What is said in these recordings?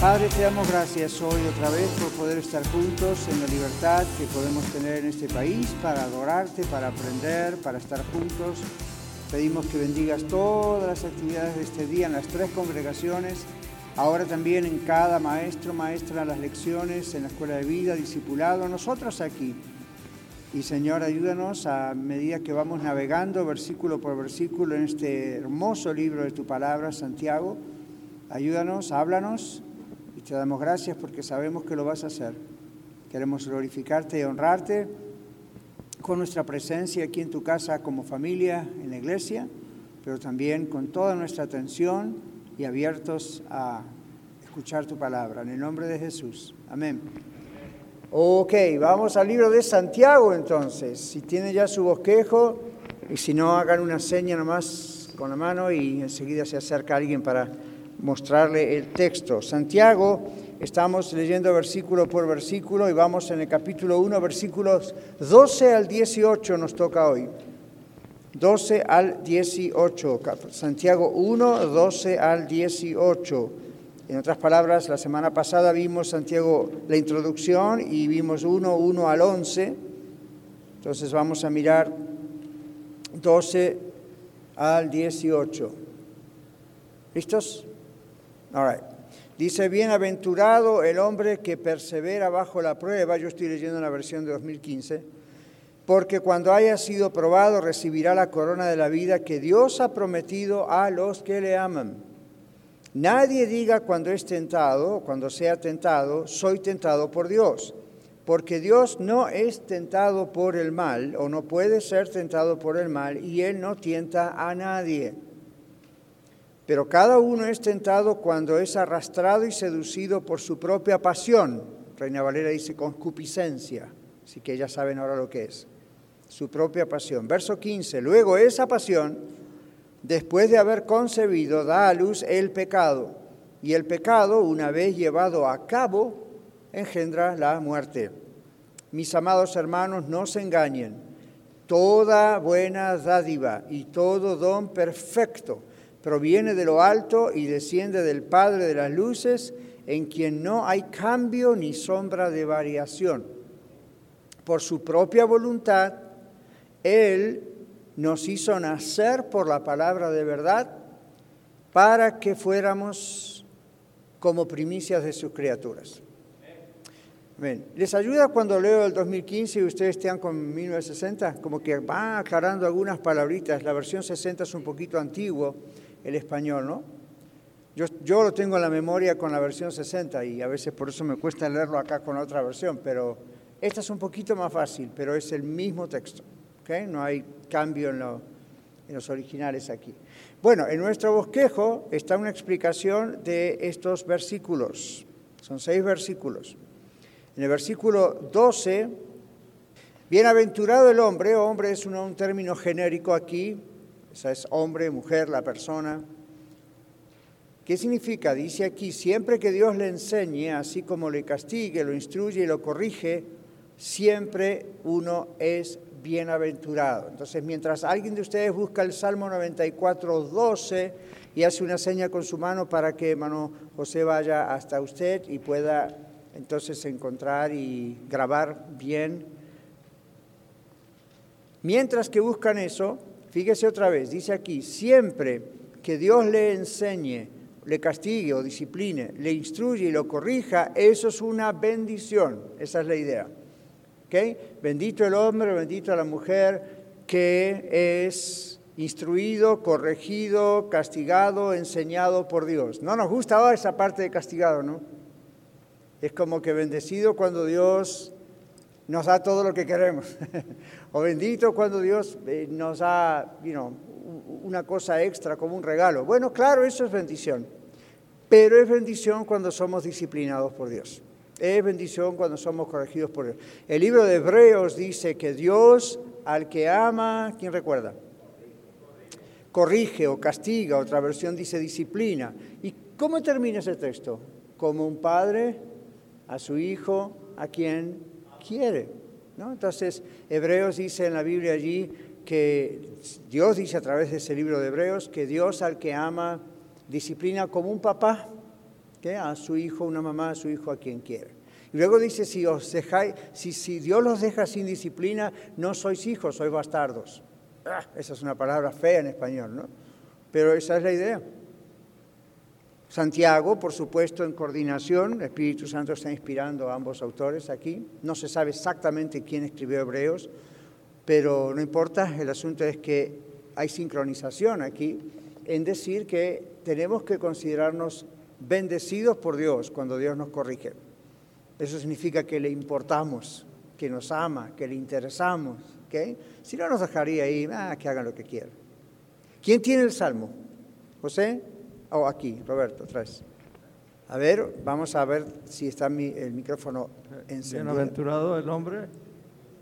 Padre, te damos gracias hoy otra vez por poder estar juntos en la libertad que podemos tener en este país para adorarte, para aprender, para estar juntos. Pedimos que bendigas todas las actividades de este día en las tres congregaciones, ahora también en cada maestro, maestra, las lecciones, en la escuela de vida, discipulado, nosotros aquí. Y Señor, ayúdanos a medida que vamos navegando versículo por versículo en este hermoso libro de tu palabra, Santiago. Ayúdanos, háblanos te damos gracias porque sabemos que lo vas a hacer. Queremos glorificarte y honrarte con nuestra presencia aquí en tu casa como familia, en la iglesia, pero también con toda nuestra atención y abiertos a escuchar tu palabra. En el nombre de Jesús. Amén. Ok, vamos al libro de Santiago entonces. Si tiene ya su bosquejo, y si no, hagan una seña nomás con la mano y enseguida se acerca alguien para mostrarle el texto. Santiago, estamos leyendo versículo por versículo y vamos en el capítulo 1, versículos 12 al 18 nos toca hoy. 12 al 18. Santiago 1, 12 al 18. En otras palabras, la semana pasada vimos Santiago la introducción y vimos 1, 1 al 11. Entonces vamos a mirar 12 al 18. ¿Listos? Dice, bienaventurado el hombre que persevera bajo la prueba, yo estoy leyendo la versión de 2015, porque cuando haya sido probado recibirá la corona de la vida que Dios ha prometido a los que le aman. Nadie diga cuando es tentado, cuando sea tentado, soy tentado por Dios, porque Dios no es tentado por el mal o no puede ser tentado por el mal y Él no tienta a nadie. Pero cada uno es tentado cuando es arrastrado y seducido por su propia pasión. Reina Valera dice concupiscencia, así que ya saben ahora lo que es. Su propia pasión. Verso 15. Luego esa pasión, después de haber concebido, da a luz el pecado. Y el pecado, una vez llevado a cabo, engendra la muerte. Mis amados hermanos, no se engañen. Toda buena dádiva y todo don perfecto proviene de lo alto y desciende del Padre de las Luces, en quien no hay cambio ni sombra de variación. Por su propia voluntad, Él nos hizo nacer por la palabra de verdad para que fuéramos como primicias de sus criaturas. ¿Les ayuda cuando leo el 2015 y ustedes están con 1960? Como que va aclarando algunas palabritas. La versión 60 es un poquito antiguo el español, ¿no? Yo, lo tengo en la memoria con la versión 60 y a veces por eso me cuesta leerlo acá con otra versión, pero esta es un poquito más fácil, pero es el mismo texto, ¿ok? No hay cambio en, en los originales aquí. Bueno, en nuestro bosquejo está una explicación de estos versículos. Son seis versículos. En el versículo 12, bienaventurado el hombre, hombre es un término genérico aquí, esa es hombre, mujer, la persona. ¿Qué significa? Dice aquí, siempre que Dios le enseñe, así como le castigue, lo instruye y lo corrige, siempre uno es bienaventurado. Entonces, mientras alguien de ustedes busca el Salmo 94, 12 y hace una seña con su mano para que hermano José vaya hasta usted y pueda entonces encontrar y grabar bien. Mientras que buscan eso, Fíjese otra vez, dice aquí, siempre que Dios le enseñe, le castigue o discipline, le instruye y lo corrija, eso es una bendición. Esa es la idea. Bendito el hombre, bendito la mujer que es instruido, corregido, castigado, enseñado por Dios. No nos gusta esa parte de castigado, ¿no? Es como que bendecido cuando Dios nos da todo lo que queremos. o bendito cuando Dios eh, nos da una cosa extra como un regalo. Bueno, claro, eso es bendición. Pero es bendición cuando somos disciplinados por Dios. Es bendición cuando somos corregidos por Dios. El libro de Hebreos dice que Dios al que ama, ¿quién recuerda? Corrige o castiga, otra versión dice disciplina. ¿Y cómo termina ese texto? Como un padre a su hijo, a quien quiere. ¿no? Entonces, Hebreos dice en la Biblia allí que Dios dice a través de ese libro de Hebreos que Dios al que ama disciplina como un papá a su hijo, una mamá, a su hijo, a quien quiere. Y luego dice, si, os dejáis, si, si Dios los deja sin disciplina, no sois hijos, sois bastardos. Ah, esa es una palabra fea en español, ¿no? Pero esa es la idea. Santiago, por supuesto, en coordinación, el Espíritu Santo está inspirando a ambos autores aquí. No se sabe exactamente quién escribió Hebreos, pero no importa, el asunto es que hay sincronización aquí en decir que tenemos que considerarnos bendecidos por Dios cuando Dios nos corrige. Eso significa que le importamos, que nos ama, que le interesamos. ¿okay? Si no, nos dejaría ahí, ah, que hagan lo que quieran. ¿Quién tiene el salmo? ¿José? Oh, aquí, Roberto, traes. A ver, vamos a ver si está el micrófono encendido. Bienaventurado el hombre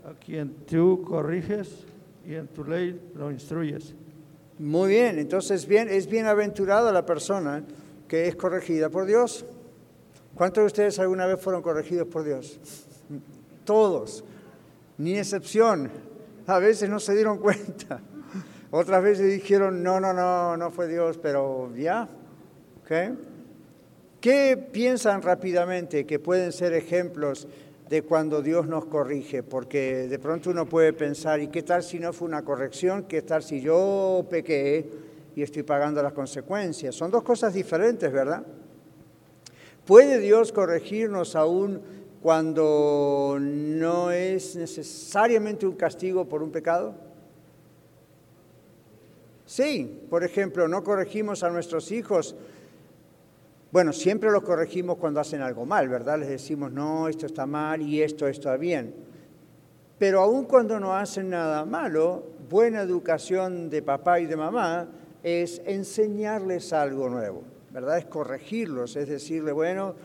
a quien tú corriges y en tu ley lo instruyes. Muy bien, entonces bien, es bienaventurado la persona que es corregida por Dios. ¿Cuántos de ustedes alguna vez fueron corregidos por Dios? Todos, ni excepción. A veces no se dieron cuenta. Otras veces dijeron, no, no, no, no fue Dios, pero ya. ¿Qué piensan rápidamente que pueden ser ejemplos de cuando Dios nos corrige? Porque de pronto uno puede pensar, ¿y qué tal si no fue una corrección? ¿Qué tal si yo pequé? y estoy pagando las consecuencias. Son dos cosas diferentes, ¿verdad? ¿Puede Dios corregirnos aún cuando no es necesariamente un castigo por un pecado? Sí, por ejemplo, no corregimos a nuestros hijos. Bueno, siempre los corregimos cuando hacen algo mal, ¿verdad? Les decimos, no, esto está mal y esto está bien. Pero aún cuando no hacen nada malo, buena educación de papá y de mamá es enseñarles algo nuevo, ¿verdad? Es corregirlos, es decirle, bueno,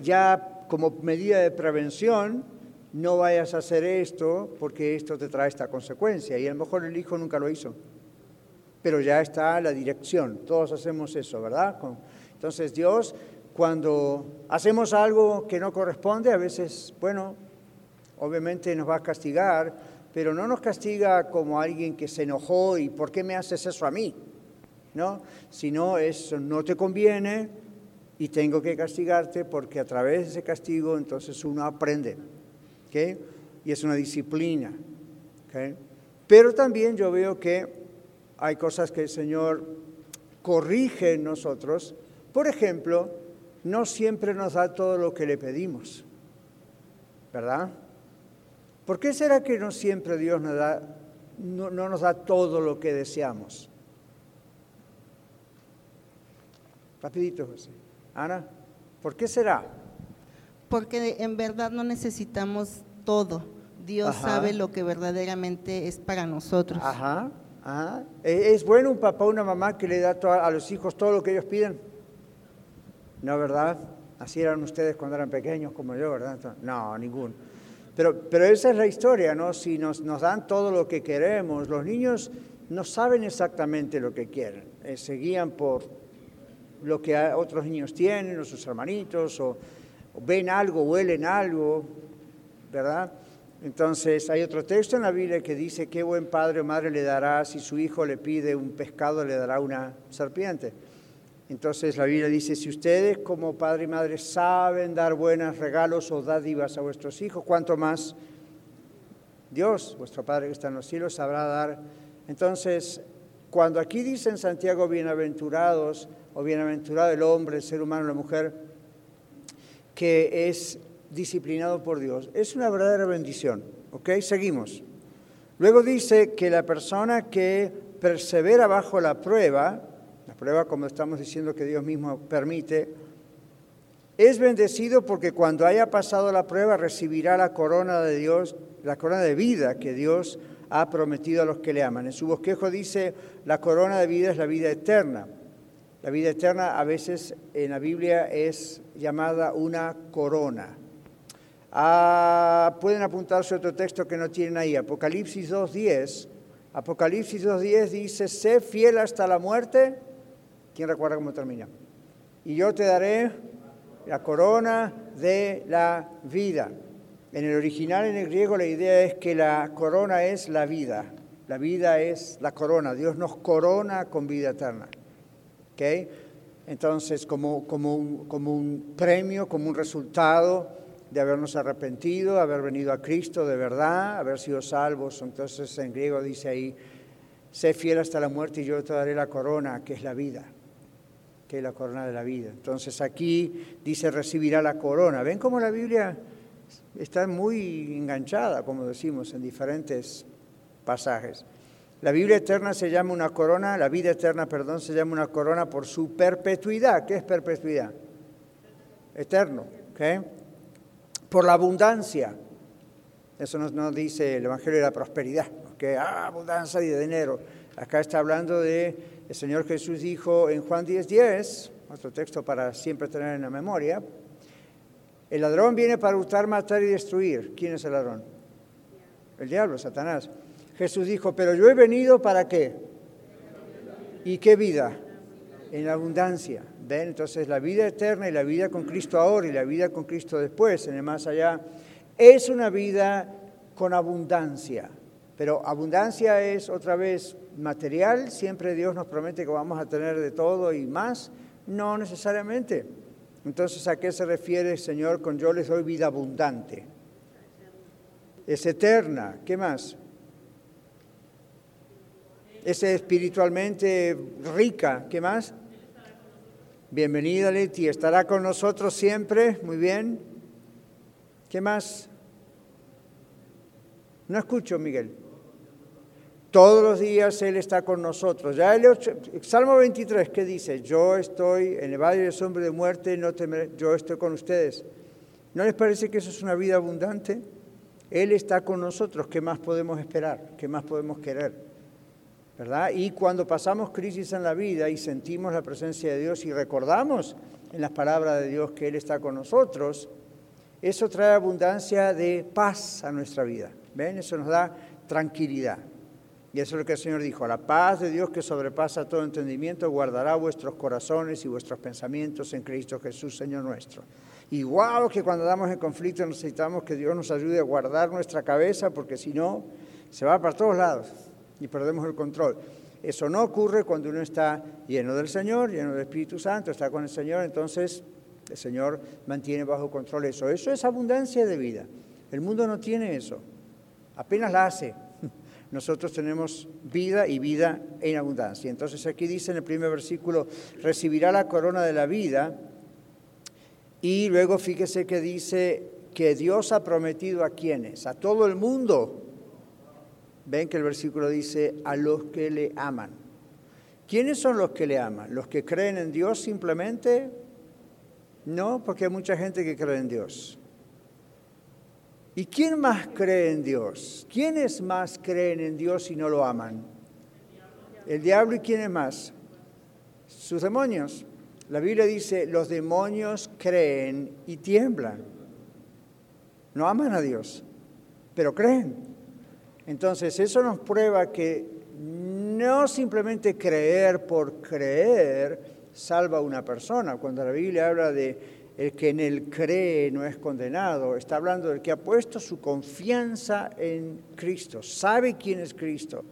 ya como medida de prevención, no vayas a hacer esto porque esto te trae esta consecuencia. Y a lo mejor el hijo nunca lo hizo, pero ya está la dirección. Todos hacemos eso, ¿verdad? Entonces Dios, cuando hacemos algo que no corresponde, a veces, bueno, obviamente nos va a castigar, pero no nos castiga como alguien que se enojó y ¿por qué me haces eso a mí? ¿no? Si no, eso no te conviene y tengo que castigarte porque a través de ese castigo entonces uno aprende, Y es una disciplina, Pero también yo veo que hay cosas que el Señor corrige en nosotros. Por ejemplo, no siempre nos da todo lo que le pedimos, ¿verdad? ¿Por qué será que no siempre Dios nos da, no nos da todo lo que deseamos? Rapidito, José. Ana, ¿por qué será? Porque en verdad no necesitamos todo. Dios sabe lo que verdaderamente es para nosotros. Ajá, ajá. ¿E-, ¿Es bueno un papá o una mamá que le da a los hijos todo lo que ellos piden? No, ¿verdad? Así eran ustedes cuando eran pequeños como yo, ¿verdad? No, ninguno. Pero, pero esa es la historia, ¿no? Si nos, nos dan todo lo que queremos, los niños no saben exactamente lo que quieren, eh, se guían por lo que otros niños tienen, o sus hermanitos, o, ven algo, huelen algo, ¿verdad? Entonces hay otro texto en la Biblia que dice, qué buen padre o madre le dará si su hijo le pide un pescado, le dará una serpiente. Entonces la Biblia dice, si ustedes como padre y madre saben dar buenos regalos o dádivas a vuestros hijos, ¿cuánto más Dios, vuestro Padre que está en los cielos, sabrá dar? Entonces, cuando aquí dicen Santiago, bienaventurados, o bienaventurado el hombre, el ser humano, la mujer, que es disciplinado por Dios. Es una verdadera bendición. ¿Ok? Seguimos. Luego dice que la persona que persevera bajo la prueba, prueba como estamos diciendo que Dios mismo permite, es bendecido porque cuando haya pasado la prueba recibirá la corona de Dios, la corona de vida que Dios ha prometido a los que le aman. En su bosquejo dice, la corona de vida es la vida eterna. La vida eterna a veces en la Biblia es llamada una corona, Ah, pueden apuntarse otro texto que no tienen ahí, Apocalipsis 2.10. Apocalipsis 2.10 dice, sé fiel hasta la muerte. ¿Quién recuerda cómo termina? Y yo te daré la corona de la vida. En el original, en el griego, la idea es que la corona es la vida. La vida es la corona. Dios nos corona con vida eterna. ¿Okay? Entonces, como, como, un, como un premio, como un resultado de habernos arrepentido, haber venido a Cristo de verdad, haber sido salvos. Entonces, en griego dice ahí, sé fiel hasta la muerte y yo te daré la corona, que es la vida que es la corona de la vida. Entonces aquí dice recibirá la corona. ¿Ven cómo la Biblia está muy enganchada, como decimos, en diferentes pasajes? La Biblia eterna se llama una corona, la vida eterna, perdón, se llama una corona por su perpetuidad. ¿Qué es perpetuidad? Eterno, ¿ok? Por la abundancia. Eso nos, dice el Evangelio de la Prosperidad, que ah, abundancia y de dinero. Acá está hablando de, el Señor Jesús dijo en Juan 10:10, 10, otro texto para siempre tener en la memoria, el ladrón viene para hurtar, matar y destruir. ¿Quién es el ladrón? El diablo, Satanás. Jesús dijo, pero yo he venido para qué? ¿Y qué vida? En abundancia. ¿Ven? Entonces la vida eterna y la vida con Cristo ahora y la vida con Cristo después, en el más allá, es una vida con abundancia. Pero abundancia es otra vez material, siempre Dios nos promete que vamos a tener de todo y más. No necesariamente. Entonces, ¿a qué se refiere Señor con yo les doy vida abundante? Es eterna. ¿Qué más? Es espiritualmente rica. ¿Qué más? Bienvenida Leti, estará con nosotros siempre. Muy bien. ¿Qué más? No escucho, Miguel. Todos los días Él está con nosotros. Ya el Salmo 23, ¿qué dice? Yo estoy en el valle de sombra de muerte, yo estoy con ustedes. ¿No les parece que eso es una vida abundante? Él está con nosotros, ¿qué más podemos esperar? ¿Qué más podemos querer? ¿Verdad? Y cuando pasamos crisis en la vida y sentimos la presencia de Dios y recordamos en las palabras de Dios que Él está con nosotros, eso trae abundancia de paz a nuestra vida. ¿Ven? Eso nos da tranquilidad. Y eso es lo que el Señor dijo, la paz de Dios que sobrepasa todo entendimiento guardará vuestros corazones y vuestros pensamientos en Cristo Jesús, Señor nuestro. Igual que cuando damos en conflicto necesitamos que Dios nos ayude a guardar nuestra cabeza porque si no, se va para todos lados y perdemos el control. Eso no ocurre cuando uno está lleno del Señor, lleno del Espíritu Santo, está con el Señor, entonces el Señor mantiene bajo control eso. Eso es abundancia de vida. El mundo no tiene eso, apenas la hace nosotros tenemos vida y vida en abundancia. Entonces aquí dice en el primer versículo, recibirá la corona de la vida. Y luego fíjese que dice que Dios ha prometido a quienes, a todo el mundo. Ven que el versículo dice, a los que le aman. ¿Quiénes son los que le aman? ¿Los que creen en Dios simplemente? No, porque hay mucha gente que cree en Dios. ¿Y quién más cree en Dios? ¿Quiénes más creen en Dios y no lo aman? El diablo y quiénes más? Sus demonios. La Biblia dice, los demonios creen y tiemblan. No aman a Dios, pero creen. Entonces, eso nos prueba que no simplemente creer por creer salva a una persona. Cuando la Biblia habla de el que en él cree no es condenado. Está hablando del que ha puesto su confianza en Cristo, sabe quién es Cristo.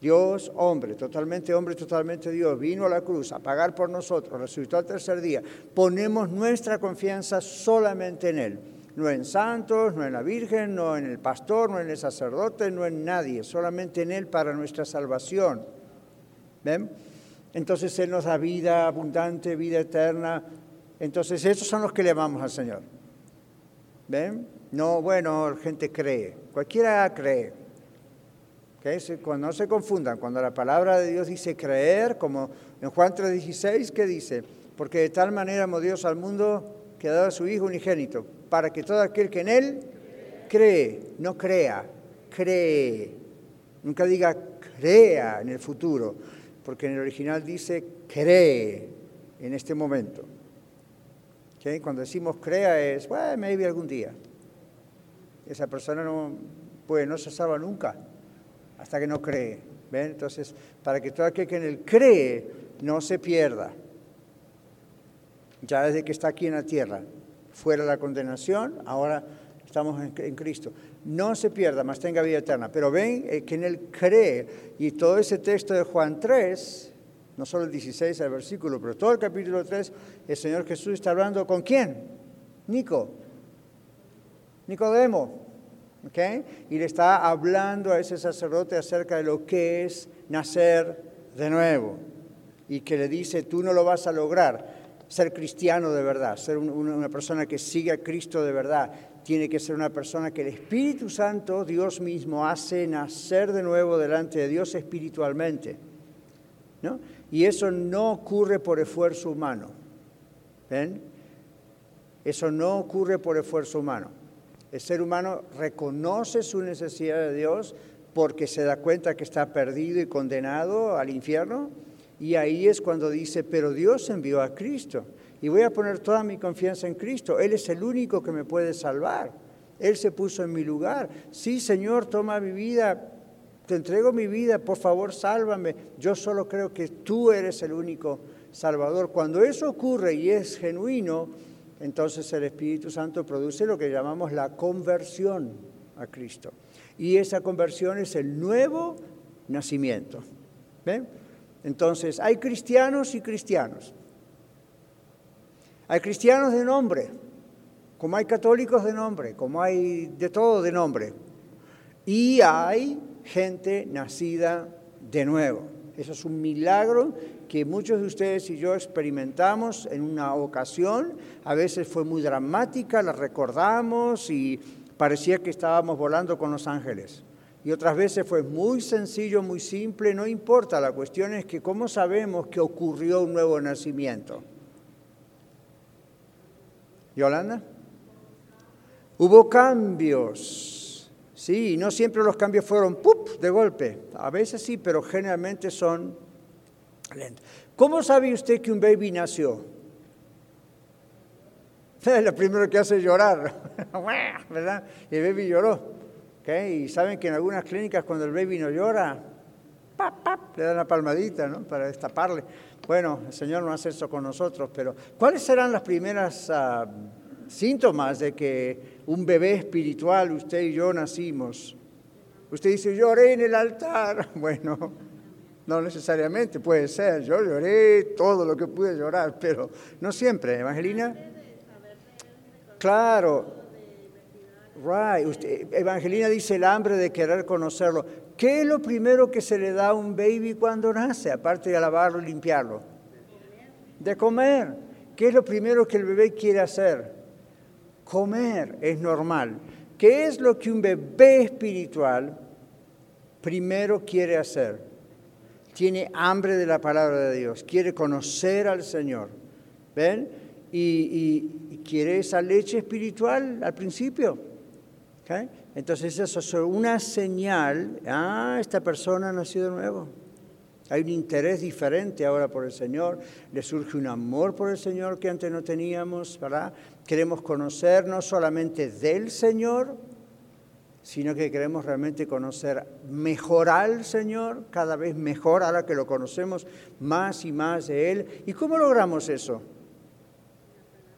Dios, hombre, totalmente hombre, totalmente Dios, vino a la cruz a pagar por nosotros, resucitó al tercer día. Ponemos nuestra confianza solamente en Él. No en santos, no en la Virgen, no en el pastor, no en el sacerdote, no en nadie, solamente en Él para nuestra salvación. ¿Ven? Entonces Él nos da vida abundante, vida eterna, entonces, esos son los que le amamos al Señor. ¿Ven? No, bueno, gente cree. Cualquiera cree. Cuando no se confundan, cuando la palabra de Dios dice creer, como en Juan 3:16, ¿qué dice? Porque de tal manera amó Dios al mundo que ha dado a su Hijo unigénito, para que todo aquel que en Él cree, no crea, cree. Nunca diga crea en el futuro, porque en el original dice cree en este momento. Cuando decimos crea es, bueno, maybe algún día. esa persona no, pues no se salva nunca hasta que no cree. ¿Ven? Entonces, para que todo aquel que en él cree no se pierda, ya desde que está aquí en la tierra, fuera la condenación, ahora estamos en, Cristo. No se pierda, más tenga vida eterna. Pero ven eh, que en él cree, y todo ese texto de Juan 3, no solo el 16 el versículo, pero todo el capítulo 3, el Señor Jesús está hablando con quién? Nico, Nicodemo. Y le está hablando a ese sacerdote acerca de lo que es nacer de nuevo. Y que le dice, tú no lo vas a lograr, ser cristiano de verdad, ser una persona que sigue a Cristo de verdad. Tiene que ser una persona que el Espíritu Santo, Dios mismo, hace nacer de nuevo delante de Dios espiritualmente. ¿no? Y eso no ocurre por esfuerzo humano. ¿Ven? Eso no ocurre por esfuerzo humano. El ser humano reconoce su necesidad de Dios porque se da cuenta que está perdido y condenado al infierno. Y ahí es cuando dice, pero Dios envió a Cristo. Y voy a poner toda mi confianza en Cristo. Él es el único que me puede salvar. Él se puso en mi lugar. Sí, Señor, toma mi vida. Te entrego mi vida. Por favor, sálvame. Yo solo creo que tú eres el único Salvador. Cuando eso ocurre y es genuino, entonces el Espíritu Santo produce lo que llamamos la conversión a Cristo. Y esa conversión es el nuevo nacimiento. ¿Ven? Entonces, hay cristianos y cristianos. Hay cristianos de nombre, como hay católicos de nombre, como hay de todo de nombre. Y hay gente nacida de nuevo. Eso es un milagro que muchos de ustedes y yo experimentamos en una ocasión. A veces fue muy dramática, la recordamos y parecía que estábamos volando con los ángeles. Y otras veces fue muy sencillo, muy simple, no importa. La cuestión es que cómo sabemos que ocurrió un nuevo nacimiento. ¿Yolanda? Hubo cambios Sí, no siempre los cambios fueron ¡pup! de golpe. A veces sí, pero generalmente son lentos. ¿Cómo sabe usted que un baby nació? Lo primero que hace es llorar, ¿verdad? Y el baby lloró. Y saben que en algunas clínicas cuando el baby no llora, le dan la palmadita ¿no? para destaparle. Bueno, el Señor no hace eso con nosotros, pero ¿cuáles serán las primeras ah, síntomas de que un bebé espiritual, usted y yo nacimos. Usted dice, lloré en el altar. Bueno, no necesariamente, puede ser. Yo lloré todo lo que pude llorar, pero no siempre. Evangelina. Claro. Right. Evangelina dice el hambre de querer conocerlo. ¿Qué es lo primero que se le da a un baby cuando nace, aparte de lavarlo y limpiarlo? De comer. ¿Qué es lo primero que el bebé quiere hacer? Comer es normal. ¿Qué es lo que un bebé espiritual primero quiere hacer? Tiene hambre de la palabra de Dios, quiere conocer al Señor. ¿Ven? Y, quiere esa leche espiritual al principio. Entonces eso es una señal, ah, esta persona ha nacido nuevo. Hay un interés diferente ahora por el Señor, le surge un amor por el Señor que antes no teníamos, ¿verdad? Queremos conocer no solamente del Señor, sino que queremos realmente conocer mejor al Señor, cada vez mejor, ahora que lo conocemos más y más de Él. ¿Y cómo logramos eso?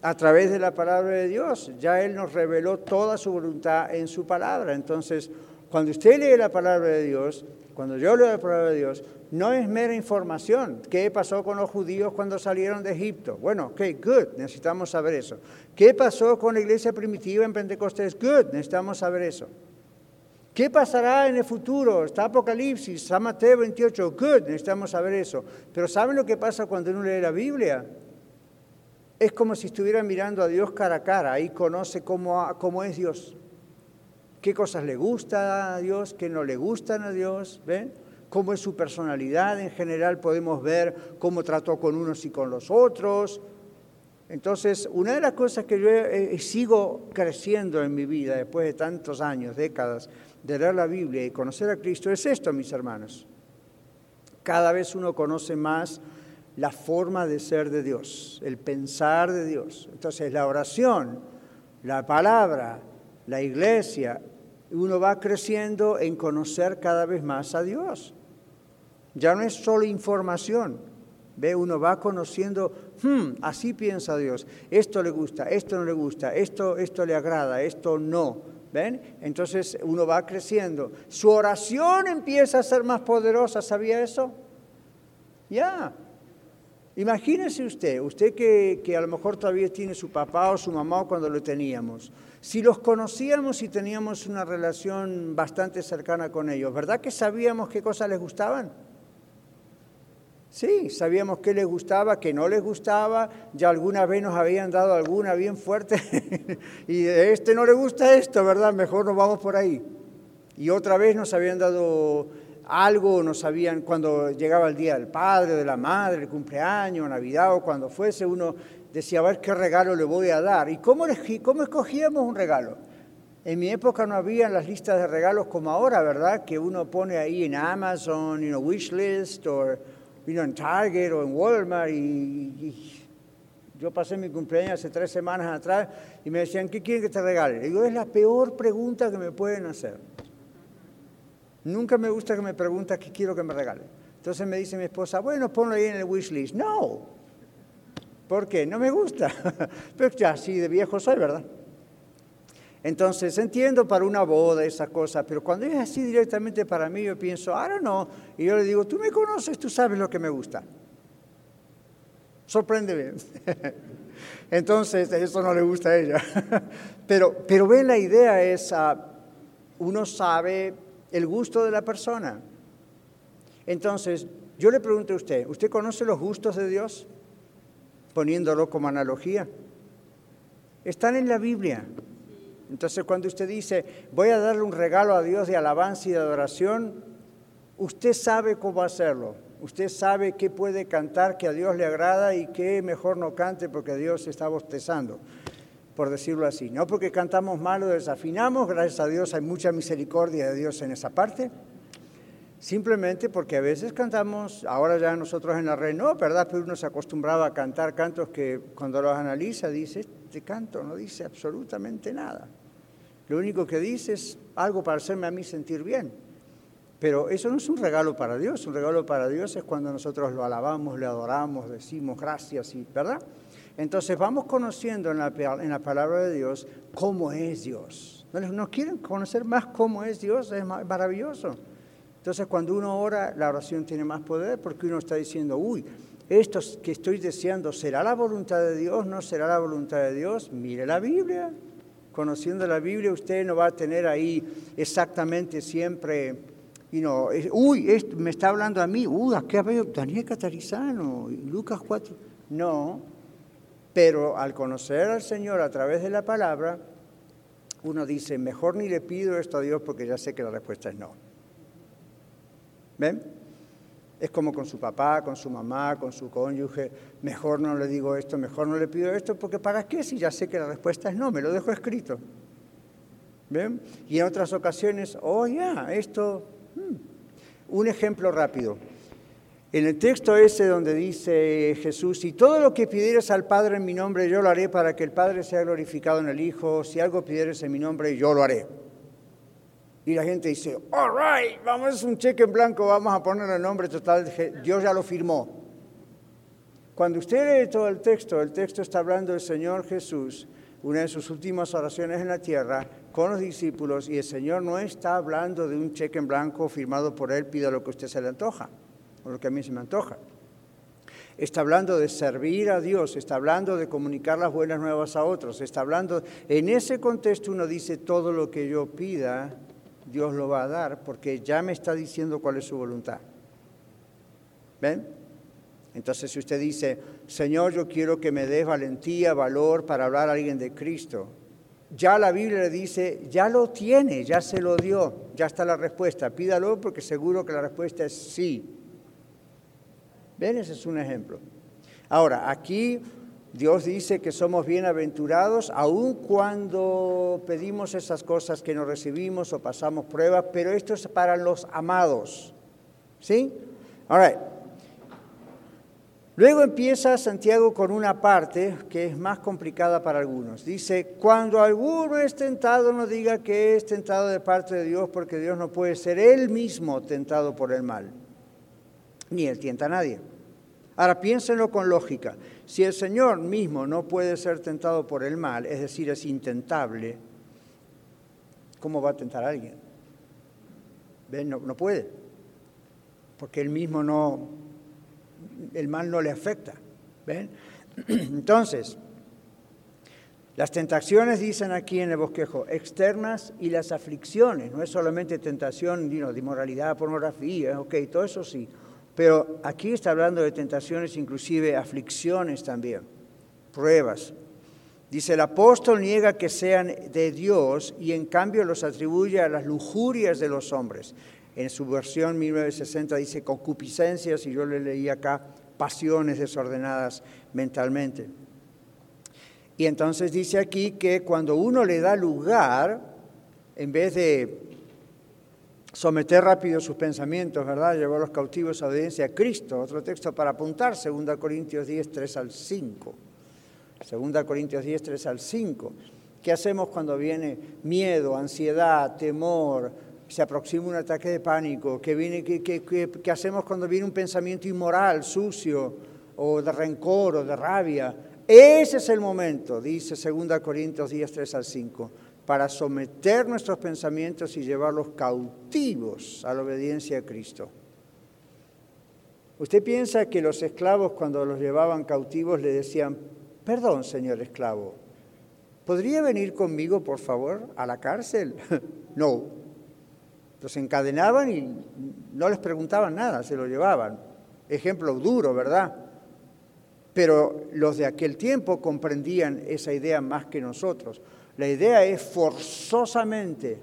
A través de la palabra de Dios. Ya Él nos reveló toda su voluntad en su palabra. Entonces, cuando usted lee la palabra de Dios, cuando yo leo la palabra de Dios, no es mera información. ¿Qué pasó con los judíos cuando salieron de Egipto? Bueno, ok, good, necesitamos saber eso. ¿Qué pasó con la iglesia primitiva en Pentecostés? Good, necesitamos saber eso. ¿Qué pasará en el futuro? Está Apocalipsis, San Mateo 28, good, necesitamos saber eso. Pero ¿saben lo que pasa cuando uno lee la Biblia? Es como si estuviera mirando a Dios cara a cara, ahí conoce cómo, cómo es Dios. ¿Qué cosas le gusta a Dios? ¿Qué no le gustan a Dios? ¿Ven? Cómo es su personalidad en general, podemos ver cómo trató con unos y con los otros. Entonces, una de las cosas que yo eh, sigo creciendo en mi vida después de tantos años, décadas, de leer la Biblia y conocer a Cristo es esto, mis hermanos. Cada vez uno conoce más la forma de ser de Dios, el pensar de Dios. Entonces, la oración, la palabra, la iglesia, uno va creciendo en conocer cada vez más a Dios. Ya no es solo información, ve, uno va conociendo, hmm, así piensa Dios, esto le gusta, esto no le gusta, esto, esto le agrada, esto no. ¿Ven? Entonces uno va creciendo. Su oración empieza a ser más poderosa, ¿sabía eso? Ya. Imagínese usted, usted que, que, a lo mejor todavía tiene su papá o su mamá cuando lo teníamos. Si los conocíamos y teníamos una relación bastante cercana con ellos, ¿verdad que sabíamos qué cosas les gustaban? Sí, sabíamos qué les gustaba, qué no les gustaba, ya alguna vez nos habían dado alguna bien fuerte y este no le gusta esto, ¿verdad? Mejor nos vamos por ahí. Y otra vez nos habían dado algo, nos sabían cuando llegaba el día del padre, de la madre, el cumpleaños, Navidad o cuando fuese, uno decía, a ver qué regalo le voy a dar. ¿Y cómo, cómo escogíamos un regalo? En mi época no había las listas de regalos como ahora, ¿verdad? Que uno pone ahí en Amazon, you know, Wishlist o en Target o en Walmart y, yo pasé mi cumpleaños hace tres semanas atrás y me decían, ¿qué quieren que te regale? digo, es la peor pregunta que me pueden hacer. Nunca me gusta que me pregunten qué quiero que me regale. Entonces me dice mi esposa, bueno, ponlo ahí en el wish list. No. ¿Por qué? No me gusta. Pero ya, así de viejo soy, ¿verdad? Entonces entiendo para una boda esa cosa, pero cuando es así directamente para mí, yo pienso, ahora no. Y yo le digo, tú me conoces, tú sabes lo que me gusta. Sorpréndeme. Entonces, eso no le gusta a ella. pero, pero ve, la idea es, uno sabe el gusto de la persona. Entonces, yo le pregunto a usted, ¿usted conoce los gustos de Dios? Poniéndolo como analogía. Están en la Biblia. Entonces, cuando usted dice, voy a darle un regalo a Dios de alabanza y de adoración, usted sabe cómo hacerlo. Usted sabe qué puede cantar que a Dios le agrada y qué mejor no cante porque Dios está bostezando por decirlo así. No porque cantamos mal o desafinamos, gracias a Dios hay mucha misericordia de Dios en esa parte. Simplemente porque a veces cantamos, ahora ya nosotros en la red no, ¿verdad? Pero uno se acostumbraba a cantar cantos que cuando los analiza dice, este canto no dice absolutamente nada. Lo único que dice es algo para hacerme a mí sentir bien. Pero eso no es un regalo para Dios, un regalo para Dios es cuando nosotros lo alabamos, le adoramos, decimos gracias, y, ¿verdad? Entonces vamos conociendo en la, en la palabra de Dios cómo es Dios. ¿No quieren conocer más cómo es Dios? Es maravilloso. Entonces cuando uno ora, la oración tiene más poder porque uno está diciendo, uy, esto que estoy deseando, ¿será la voluntad de Dios? ¿No será la voluntad de Dios? Mire la Biblia. Conociendo la Biblia, usted no va a tener ahí exactamente siempre, y no, uy, esto me está hablando a mí, uy, acá veo Daniel Catarizano, Lucas 4. No, pero al conocer al Señor a través de la palabra, uno dice, mejor ni le pido esto a Dios porque ya sé que la respuesta es no. ¿Ven? Es como con su papá, con su mamá, con su cónyuge, mejor no le digo esto, mejor no le pido esto, porque ¿para qué si ya sé que la respuesta es no? Me lo dejo escrito. ¿Ven? Y en otras ocasiones, oh ya, esto... Hmm". Un ejemplo rápido. En el texto ese donde dice Jesús, si todo lo que pidieres al Padre en mi nombre, yo lo haré para que el Padre sea glorificado en el Hijo, si algo pidieres en mi nombre, yo lo haré. Y la gente dice, all right, vamos, a un cheque en blanco, vamos a poner el nombre total, Dios ya lo firmó. Cuando usted lee todo el texto, el texto está hablando del Señor Jesús, una de sus últimas oraciones en la tierra, con los discípulos, y el Señor no está hablando de un cheque en blanco firmado por Él, pida lo que usted se le antoja lo que a mí se me antoja. Está hablando de servir a Dios, está hablando de comunicar las buenas nuevas a otros, está hablando, en ese contexto uno dice todo lo que yo pida, Dios lo va a dar, porque ya me está diciendo cuál es su voluntad. ¿Ven? Entonces si usted dice, Señor, yo quiero que me des valentía, valor para hablar a alguien de Cristo, ya la Biblia le dice, ya lo tiene, ya se lo dio, ya está la respuesta, pídalo porque seguro que la respuesta es sí. ¿Ven? Ese es un ejemplo. Ahora, aquí Dios dice que somos bienaventurados aun cuando pedimos esas cosas que no recibimos o pasamos pruebas, pero esto es para los amados. ¿Sí? All right. Luego empieza Santiago con una parte que es más complicada para algunos. Dice, cuando alguno es tentado, no diga que es tentado de parte de Dios, porque Dios no puede ser él mismo tentado por el mal, ni él tienta a nadie. Ahora piénsenlo con lógica. Si el Señor mismo no puede ser tentado por el mal, es decir, es intentable, ¿cómo va a tentar a alguien? ¿Ven? No, puede. Porque él mismo no, el mal no le afecta. ¿Ven? Entonces, las tentaciones, dicen aquí en el bosquejo, externas y las aflicciones, no es solamente tentación de inmoralidad, pornografía, ok, todo eso sí, pero aquí está hablando de tentaciones, inclusive aflicciones también, pruebas. Dice, el apóstol niega que sean de Dios y en cambio los atribuye a las lujurias de los hombres. En su versión 1960 dice concupiscencias y yo le leí acá pasiones desordenadas mentalmente. Y entonces dice aquí que cuando uno le da lugar, en vez de someter rápido sus pensamientos, ¿verdad? Llevó a los cautivos a obediencia a Cristo. Otro texto para apuntar, 2 Corintios 10, 3 al 5. 2 Corintios 10, 3 al 5. ¿Qué hacemos cuando viene miedo, ansiedad, temor, se aproxima un ataque de pánico? ¿Qué, viene, qué, qué, qué hacemos cuando viene un pensamiento inmoral, sucio, o de rencor, o de rabia? Ese es el momento, dice 2 Corintios 10, 3 al 5 para someter nuestros pensamientos y llevarlos cautivos a la obediencia a Cristo. ¿Usted piensa que los esclavos cuando los llevaban cautivos le decían, perdón, señor esclavo, ¿podría venir conmigo, por favor, a la cárcel? no. Los encadenaban y no les preguntaban nada, se lo llevaban. Ejemplo duro, ¿verdad? Pero los de aquel tiempo comprendían esa idea más que nosotros. La idea es forzosamente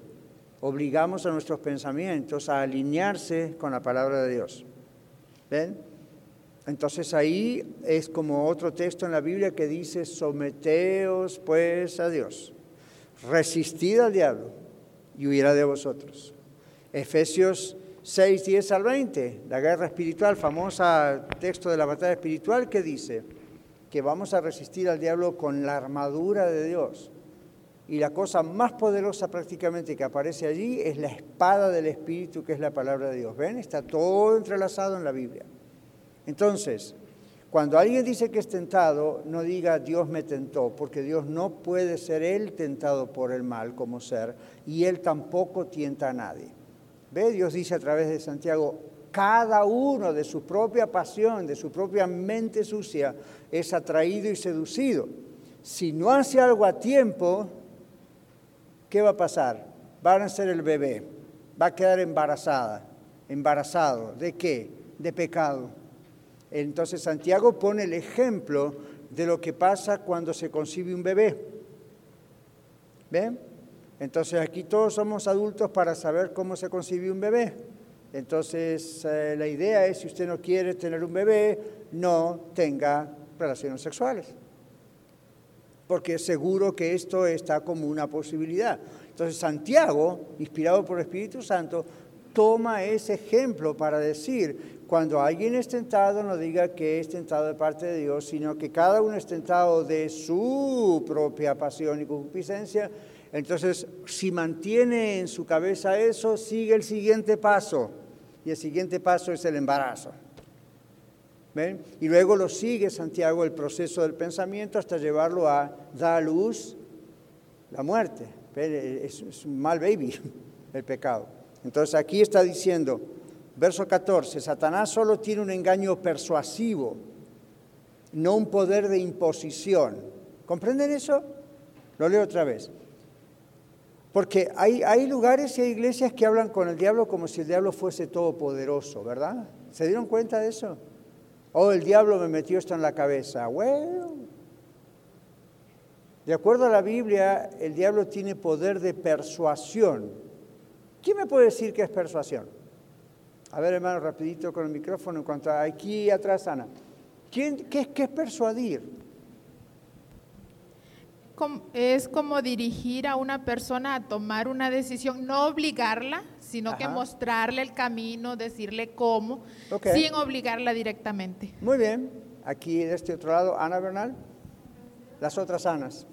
obligamos a nuestros pensamientos a alinearse con la palabra de Dios. ¿Ven? Entonces ahí es como otro texto en la Biblia que dice, someteos pues a Dios, resistid al diablo y huirá de vosotros. Efesios 6, 10 al 20, la guerra espiritual, famosa texto de la batalla espiritual que dice que vamos a resistir al diablo con la armadura de Dios y la cosa más poderosa prácticamente que aparece allí es la espada del Espíritu, que es la palabra de Dios. ¿Ven? Está todo entrelazado en la Biblia. Entonces, cuando alguien dice que es tentado, no diga Dios me tentó, porque Dios no puede ser él tentado por el mal como ser, y él tampoco tienta a nadie. ¿Ve? Dios dice a través de Santiago, cada uno de su propia pasión, de su propia mente sucia, es atraído y seducido. Si no hace algo a tiempo, ¿qué va a pasar? Va a nacer el bebé, va a quedar embarazada, embarazado. ¿De qué? De pecado. Entonces Santiago pone el ejemplo de lo que pasa cuando se concibe un bebé. ¿Ven? Entonces aquí todos somos adultos para saber cómo se concibe un bebé. Entonces eh, la idea es, si usted no quiere tener un bebé, no tenga relaciones sexuales porque seguro que esto está como una posibilidad. Entonces Santiago, inspirado por el Espíritu Santo, toma ese ejemplo para decir, cuando alguien es tentado, no diga que es tentado de parte de Dios, sino que cada uno es tentado de su propia pasión y concupiscencia. Entonces, si mantiene en su cabeza eso, sigue el siguiente paso. Y el siguiente paso es el embarazo. Y luego lo sigue Santiago el proceso del pensamiento hasta llevarlo a dar a luz la muerte. Es, un mal baby el pecado. Entonces aquí está diciendo, verso 14, Satanás solo tiene un engaño persuasivo, no un poder de imposición. ¿Comprenden eso? Lo leo otra vez. Porque hay, hay, lugares y hay iglesias que hablan con el diablo como si el diablo fuese todopoderoso, ¿verdad? ¿Se dieron cuenta de eso? Oh, el diablo me metió esto en la cabeza. Bueno, de acuerdo a la Biblia, el diablo tiene poder de persuasión. ¿Quién me puede decir qué es persuasión? A ver, hermano, rapidito con el micrófono en cuanto a aquí atrás, Ana. ¿Quién, qué, ¿Qué es persuadir? Es como dirigir a una persona a tomar una decisión, no obligarla, sino que mostrarle el camino, decirle cómo, sin obligarla directamente. Muy bien. Aquí de este otro lado, Ana Bernal. Las otras Anas.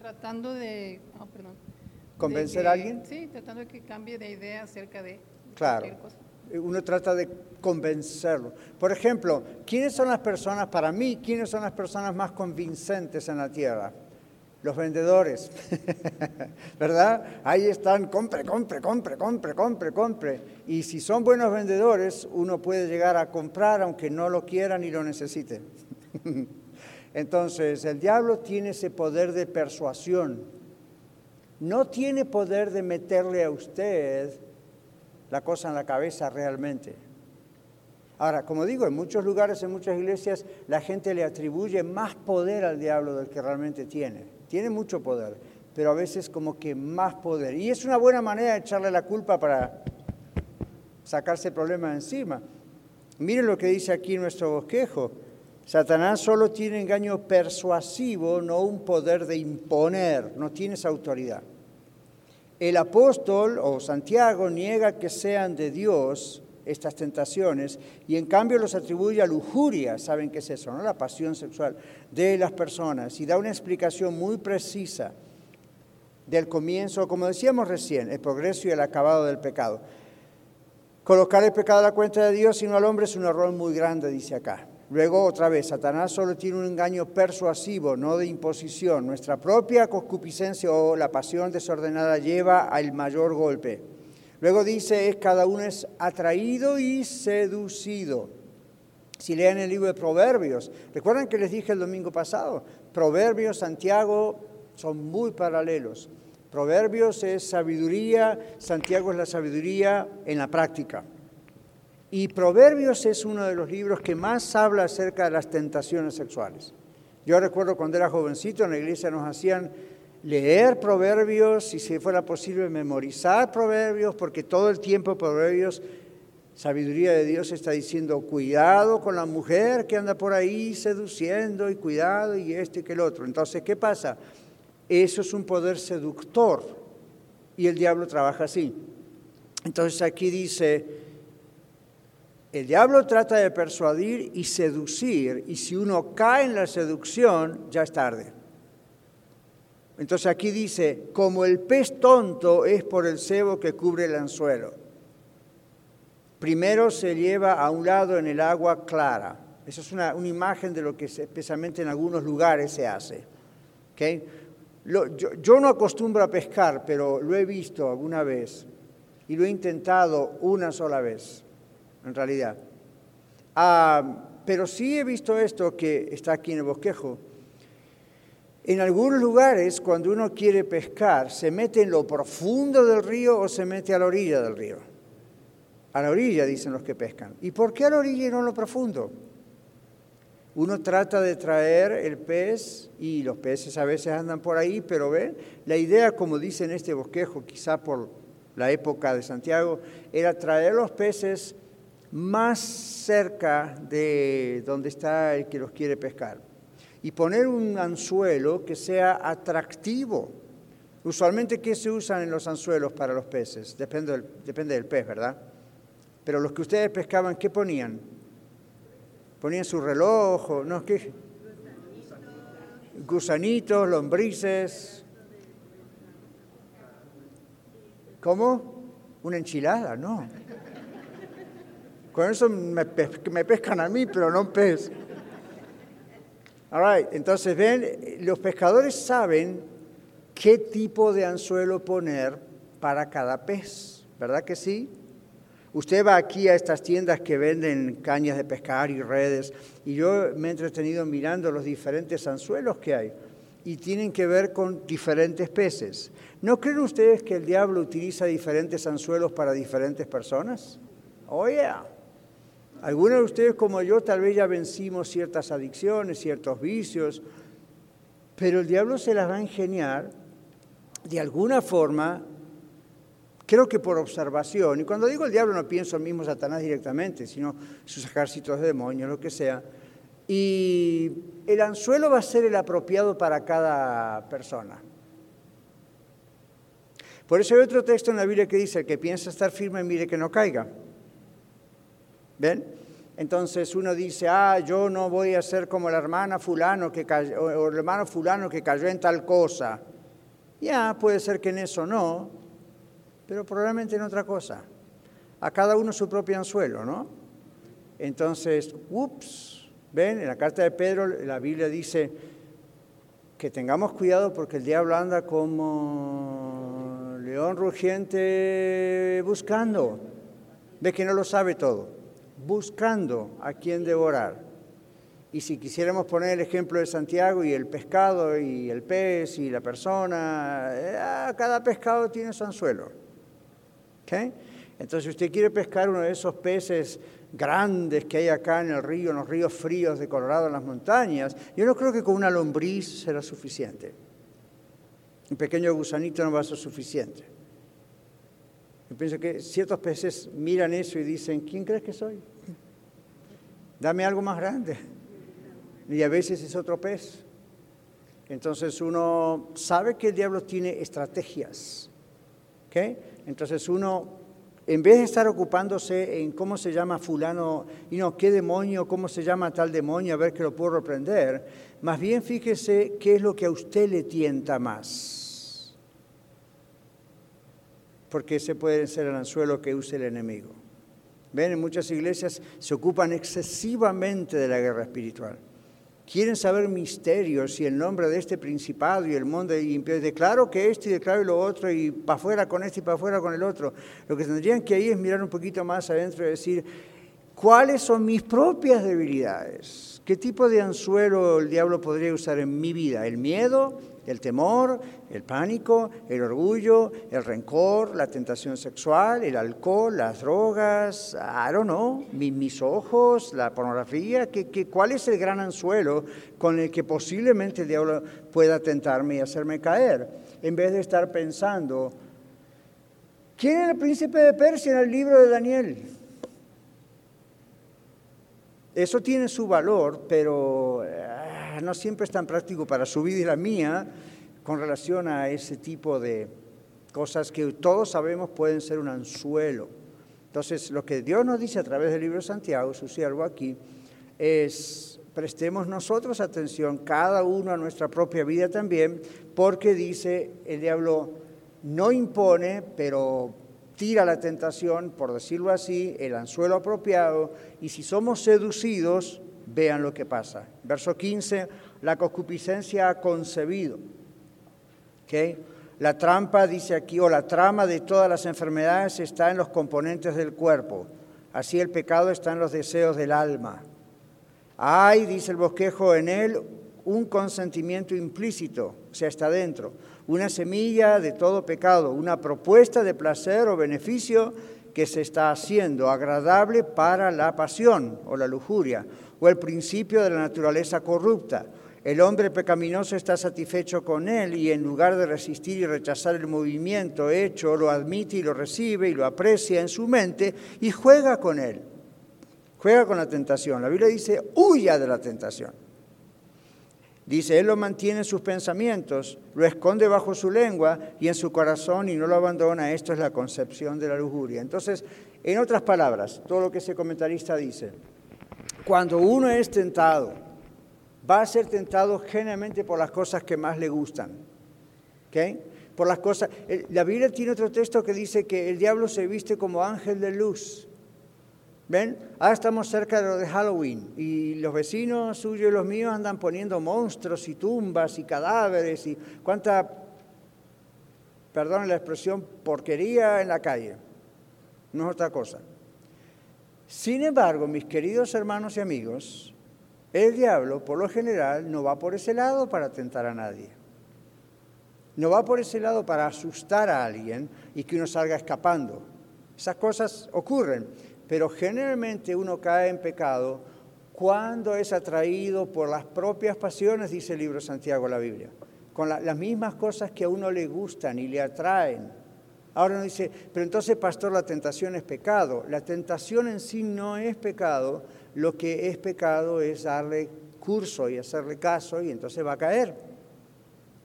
Tratando de... oh, perdón. ¿Convencer De que- a alguien? Sí, tratando de que cambie de idea acerca de Claro. cualquier cosa. Uno trata de convencerlo. Por ejemplo, ¿quiénes son las personas, para mí, quiénes son las personas más convincentes en la tierra? Los vendedores, ¿verdad? Ahí están, compre, compre, compre, compre, compre, compre. Y si son buenos vendedores, uno puede llegar a comprar aunque no lo quiera ni lo necesite. Entonces, el diablo tiene ese poder de persuasión. No tiene poder de meterle a usted la cosa en la cabeza realmente. Ahora, como digo, en muchos lugares, en muchas iglesias, la gente le atribuye más poder al diablo del que realmente tiene. Tiene mucho poder, pero a veces como que más poder. Y es una buena manera de echarle la culpa para sacarse el problema encima. Miren lo que dice aquí nuestro bosquejo. Satanás solo tiene engaño persuasivo, no un poder de imponer, no tiene esa autoridad. El apóstol o Santiago niega que sean de Dios estas tentaciones y en cambio los atribuye a lujuria, ¿saben qué es eso? No? La pasión sexual de las personas y da una explicación muy precisa del comienzo, como decíamos recién, el progreso y el acabado del pecado. Colocar el pecado a la cuenta de Dios y no al hombre es un error muy grande, dice acá. Luego, otra vez, Satanás solo tiene un engaño persuasivo, no de imposición. Nuestra propia concupiscencia o la pasión desordenada lleva al mayor golpe. Luego dice, es cada uno es atraído y seducido. Si leen el libro de Proverbios, recuerdan que les dije el domingo pasado, Proverbios, Santiago son muy paralelos. Proverbios es sabiduría, Santiago es la sabiduría en la práctica. Y Proverbios es uno de los libros que más habla acerca de las tentaciones sexuales. Yo recuerdo cuando era jovencito en la iglesia nos hacían leer proverbios y si fuera posible memorizar proverbios, porque todo el tiempo proverbios, sabiduría de Dios está diciendo cuidado con la mujer que anda por ahí seduciendo y cuidado y este y que el otro. Entonces, ¿qué pasa? Eso es un poder seductor y el diablo trabaja así. Entonces aquí dice, el diablo trata de persuadir y seducir, y si uno cae en la seducción, ya es tarde. Entonces aquí dice, como el pez tonto es por el cebo que cubre el anzuelo. Primero se lleva a un lado en el agua clara. Esa es una, una imagen de lo que especialmente en algunos lugares se hace. ¿ok? Lo- yo, yo no acostumbro a pescar, pero lo he visto alguna vez y lo he intentado una sola vez, en realidad. Ah, pero sí he visto esto que está aquí en el bosquejo. En algunos lugares, cuando uno quiere pescar, se mete en lo profundo del río o se mete a la orilla del río. A la orilla, dicen los que pescan. ¿Y por qué a la orilla y no a lo profundo? Uno trata de traer el pez y los peces a veces andan por ahí, pero ven, la idea, como dice en este bosquejo, quizá por la época de Santiago, era traer los peces más cerca de donde está el que los quiere pescar y poner un anzuelo que sea atractivo. Usualmente, ¿qué se usan en los anzuelos para los peces? Depende del, depende del pez, ¿verdad? Pero los que ustedes pescaban, ¿qué ponían? Ponían su reloj, o- no, ¿qué? Gusanitos, lombrices. ¿Cómo? Una enchilada, no. Con eso me, pes- me pescan a mí, pero no un pez. All entonces ven, los pescadores saben qué tipo de anzuelo poner para cada pez, ¿verdad que sí? Usted va aquí a estas tiendas que venden cañas de pescar y redes, y yo me he entretenido mirando los diferentes anzuelos que hay, y tienen que ver con diferentes peces. ¿No creen ustedes que el diablo utiliza diferentes anzuelos para diferentes personas? Oh, yeah. Algunos de ustedes como yo tal vez ya vencimos ciertas adicciones, ciertos vicios, pero el diablo se las va a ingeniar de alguna forma, creo que por observación, y cuando digo el diablo no pienso el mismo Satanás directamente, sino sus ejércitos de demonios, lo que sea, y el anzuelo va a ser el apropiado para cada persona. Por eso hay otro texto en la Biblia que dice, el que piensa estar firme, mire que no caiga. ¿Ven? Entonces uno dice, ah, yo no voy a ser como la hermana fulano que o el hermano fulano que cayó en tal cosa. Ya, puede ser que en eso no, pero probablemente en otra cosa. A cada uno su propio anzuelo, ¿no? Entonces, ups, ven, en la carta de Pedro la Biblia dice que tengamos cuidado porque el diablo anda como león rugiente buscando. Ve que no lo sabe todo, buscando a quien devorar. Y si quisiéramos poner el ejemplo de Santiago y el pescado y el pez y la persona, eh, cada pescado tiene su anzuelo. Entonces, si usted quiere pescar uno de esos peces grandes que hay acá en el río, en los ríos fríos de Colorado, en las montañas, yo no creo que con una lombriz será suficiente. Un pequeño gusanito no va a ser suficiente. Yo pienso que ciertos peces miran eso y dicen, ¿quién crees que soy? Dame algo más grande y a veces es otro pez. Entonces uno sabe que el diablo tiene estrategias. Entonces uno, en vez de estar ocupándose en cómo se llama fulano, y no, qué demonio, cómo se llama tal demonio, a ver que lo puedo reprender, más bien fíjese qué es lo que a usted le tienta más. Porque ese puede ser el anzuelo que use el enemigo. Ven, en muchas iglesias se ocupan excesivamente de la guerra espiritual quieren saber misterios y el nombre de este principado y el mundo, y declaro que esto y declaro lo otro, y para afuera con este y para afuera con el otro. Lo que tendrían que ir es mirar un poquito más adentro y decir, ¿cuáles son mis propias debilidades? ¿Qué tipo de anzuelo el diablo podría usar en mi vida? ¿El miedo? El temor, el pánico, el orgullo, el rencor, la tentación sexual, el alcohol, las drogas, I don't know, mis, ojos, la pornografía, cuál es el gran anzuelo con el que posiblemente el diablo pueda tentarme y hacerme caer? En vez de estar pensando, ¿quién era el príncipe de Persia en el libro de Daniel? Eso tiene su valor, pero no siempre es tan práctico para su vida y la mía con relación a ese tipo de cosas que todos sabemos pueden ser un anzuelo. Entonces, lo que Dios nos dice a través del libro de Santiago, su siervo aquí, es prestemos nosotros atención, cada uno a nuestra propia vida también, porque dice el diablo no impone, pero tira la tentación, por decirlo así, el anzuelo apropiado, y si somos seducidos, vean lo que pasa. Verso 15, la concupiscencia ha concebido. La trampa, dice aquí, o la trama de todas las enfermedades está en los componentes del cuerpo. Así el pecado está en los deseos del alma. Hay, dice el bosquejo, en él un consentimiento implícito, o sea, está dentro, una semilla de todo pecado, una propuesta de placer o beneficio que se está haciendo agradable para la pasión o la lujuria, o el principio de la naturaleza corrupta. El hombre pecaminoso está satisfecho con él y en lugar de resistir y rechazar el movimiento hecho, lo admite y lo recibe y lo aprecia en su mente y juega con él. Juega con la tentación. La Biblia dice, huya de la tentación. Dice, Él lo mantiene en sus pensamientos, lo esconde bajo su lengua y en su corazón y no lo abandona. Esto es la concepción de la lujuria. Entonces, en otras palabras, todo lo que ese comentarista dice, cuando uno es tentado, va a ser tentado generalmente por las cosas que más le gustan. ¿Okay? Por las cosas. La Biblia tiene otro texto que dice que el diablo se viste como ángel de luz. ¿Ven? Ahora estamos cerca de lo de Halloween y los vecinos suyos y los míos andan poniendo monstruos y tumbas y cadáveres y cuánta, perdón la expresión, porquería en la calle. No es otra cosa. Sin embargo, mis queridos hermanos y amigos, el diablo, por lo general, no va por ese lado para tentar a nadie. No va por ese lado para asustar a alguien y que uno salga escapando. Esas cosas ocurren, pero generalmente uno cae en pecado cuando es atraído por las propias pasiones, dice el libro Santiago de la Biblia, con las mismas cosas que a uno le gustan y le atraen. Ahora uno dice, pero entonces, pastor, la tentación es pecado. La tentación en sí no es pecado, lo que es pecado es darle curso y hacerle caso y entonces va a caer.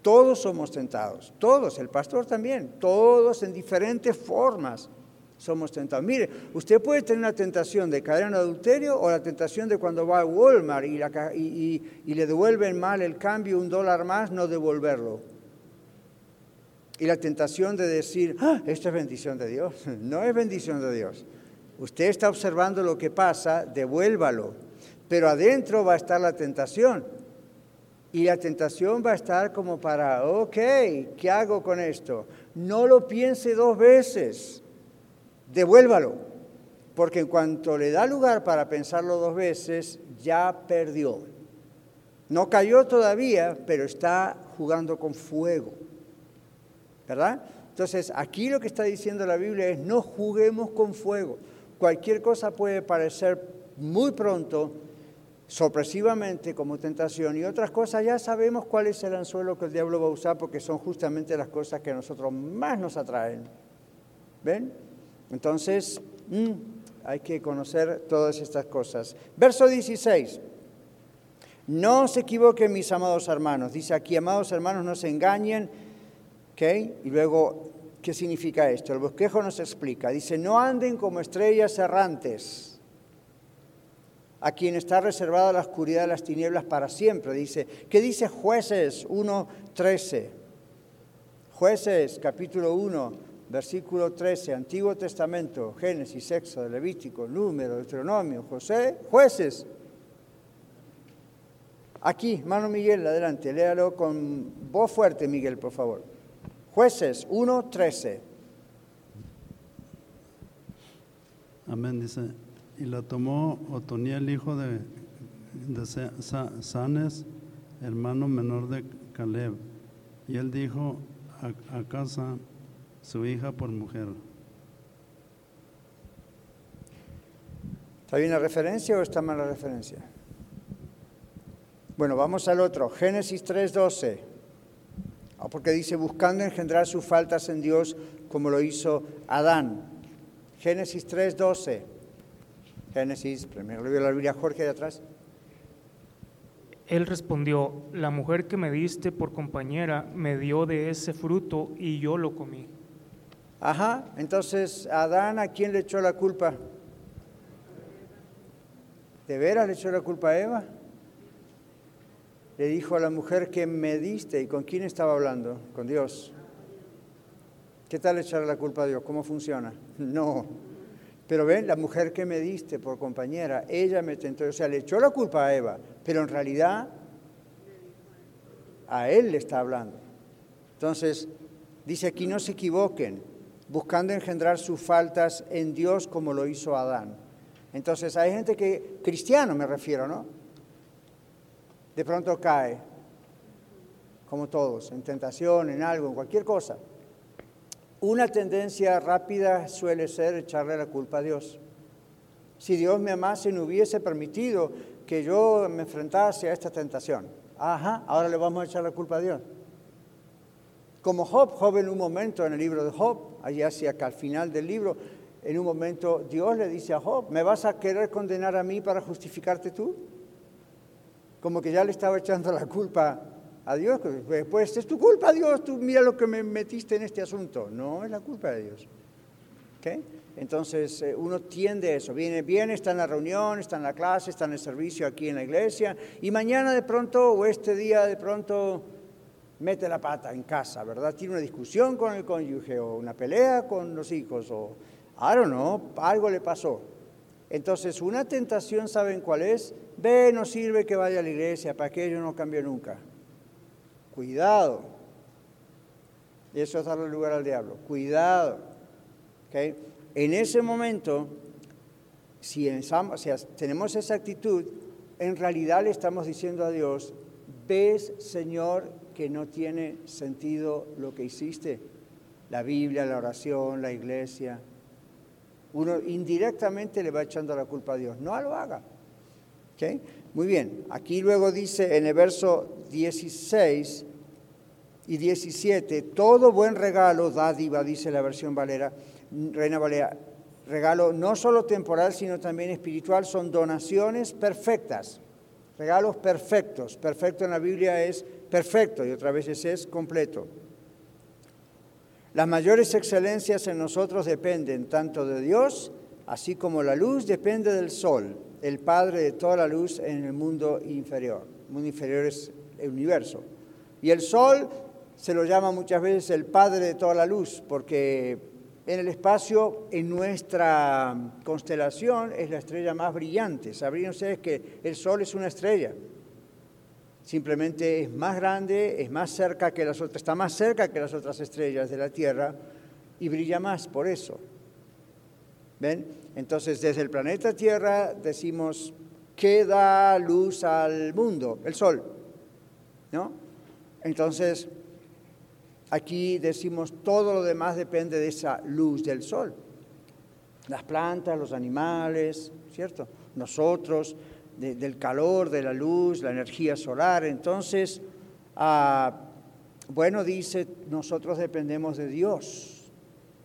Todos somos tentados, todos, el pastor también, todos en diferentes formas. Somos tentados. Mire, usted puede tener una tentación de caer en adulterio o la tentación de cuando va a Walmart y, la, y, y, le devuelven mal el cambio, un dólar más, no devolverlo. Y la tentación de decir, ah, esto es bendición de Dios. No es bendición de Dios. Usted está observando lo que pasa, devuélvalo. Pero adentro va a estar la tentación. Y la tentación va a estar como para, ok, ¿qué hago con esto? No lo piense dos veces devuélvalo, porque en cuanto le da lugar para pensarlo dos veces, ya perdió. No cayó todavía, pero está jugando con fuego. ¿Verdad? Entonces, aquí lo que está diciendo la Biblia es no juguemos con fuego. Cualquier cosa puede parecer muy pronto, sorpresivamente como tentación, y otras cosas ya sabemos cuál es el anzuelo que el diablo va a usar porque son justamente las cosas que a nosotros más nos atraen. ¿Ven? Entonces, mm, hay que conocer todas estas cosas. Verso 16. No se equivoquen mis amados hermanos. Dice aquí, amados hermanos, no se engañen. ¿Okay? Y luego, ¿qué significa esto? El bosquejo nos explica. Dice, no anden como estrellas errantes, a quien está reservada la oscuridad de las tinieblas para siempre. Dice, ¿qué dice jueces 1.13? Jueces capítulo 1, versículo 13, Antiguo Testamento, Génesis, Éxodo, Levítico, Número, Deuteronomio, José, jueces. Aquí, mano Miguel, adelante, léalo con voz fuerte, Miguel, por favor. Jueces 1, 13. Amén, dice. Y la tomó Otoniel, hijo de, de Sanes, hermano menor de Caleb. Y él dijo a casa, su hija por mujer. ¿Está bien la referencia o está mal la referencia? Bueno, vamos al otro. Génesis 3:12. Ah, porque dice, buscando engendrar sus faltas en Dios como lo hizo Adán. Génesis 3:12. Génesis, primero lo vio la Biblia Jorge de atrás. Él respondió, la mujer que me diste por compañera me dio de ese fruto y yo lo comí. Ajá, entonces Adán, ¿a quién le echó la culpa? ¿De veras le echó la culpa a Eva? Le dijo a la mujer que me diste, ¿y con quién estaba hablando? Con Dios. ¿Qué tal echarle la culpa a Dios? ¿Cómo funciona? No. Pero ven, la mujer que me diste por compañera, ella me tentó, o sea, le echó la culpa a Eva, pero en realidad a él le está hablando. Entonces, dice aquí, no se equivoquen, buscando engendrar sus faltas en Dios como lo hizo Adán. Entonces hay gente que, cristiano me refiero, ¿no? De pronto cae, como todos, en tentación, en algo, en cualquier cosa. Una tendencia rápida suele ser echarle la culpa a Dios. Si Dios me amase, no hubiese permitido que yo me enfrentase a esta tentación. Ajá, ahora le vamos a echar la culpa a Dios. Como Job, Job en un momento en el libro de Job, allí hacia acá al final del libro, en un momento Dios le dice a Job, ¿me vas a querer condenar a mí para justificarte tú? Como que ya le estaba echando la culpa a Dios. Pues es tu culpa, Dios, tú mira lo que me metiste en este asunto. No, es la culpa de Dios. ¿Okay? Entonces eh, uno tiende eso, viene, viene, está en la reunión, está en la clase, está en el servicio aquí en la iglesia y mañana de pronto o este día de pronto mete la pata en casa, ¿verdad? Tiene una discusión con el cónyuge o una pelea con los hijos o, I don't know, algo le pasó. Entonces, una tentación, ¿saben cuál es? Ve, no sirve que vaya a la iglesia, para que ello no cambie nunca. Cuidado. Eso es darle lugar al diablo. Cuidado. ¿Okay? En ese momento, si, si tenemos esa actitud, en realidad le estamos diciendo a Dios, ves, Señor, que no tiene sentido lo que hiciste. La Biblia, la oración, la iglesia. Uno indirectamente le va echando la culpa a Dios. No lo haga. ¿Okay? Muy bien. Aquí luego dice en el verso 16 y 17, todo buen regalo, dádiva, dice la versión Valera, Reina Valera, regalo no solo temporal, sino también espiritual, son donaciones perfectas, regalos perfectos. Perfecto en la Biblia es perfecto y otras veces es completo. Las mayores excelencias en nosotros dependen tanto de Dios, así como la luz depende del sol, el padre de toda la luz en el mundo inferior. El mundo inferior es el universo. Y el sol se lo llama muchas veces el padre de toda la luz, porque en el espacio, en nuestra constelación, es la estrella más brillante. Sabrían ustedes que el sol es una estrella. Simplemente es más grande, es más cerca que las otras, está más cerca que las otras estrellas de la Tierra y brilla más por eso. ¿Ven? Entonces, desde el planeta Tierra decimos, ¿qué da luz al mundo? El Sol. ¿No? Entonces, aquí decimos, todo lo demás depende de esa luz del Sol. Las plantas, los animales, ¿cierto? Nosotros, del calor, de la luz, la energía solar. Entonces, ah, bueno, dice, nosotros dependemos de Dios.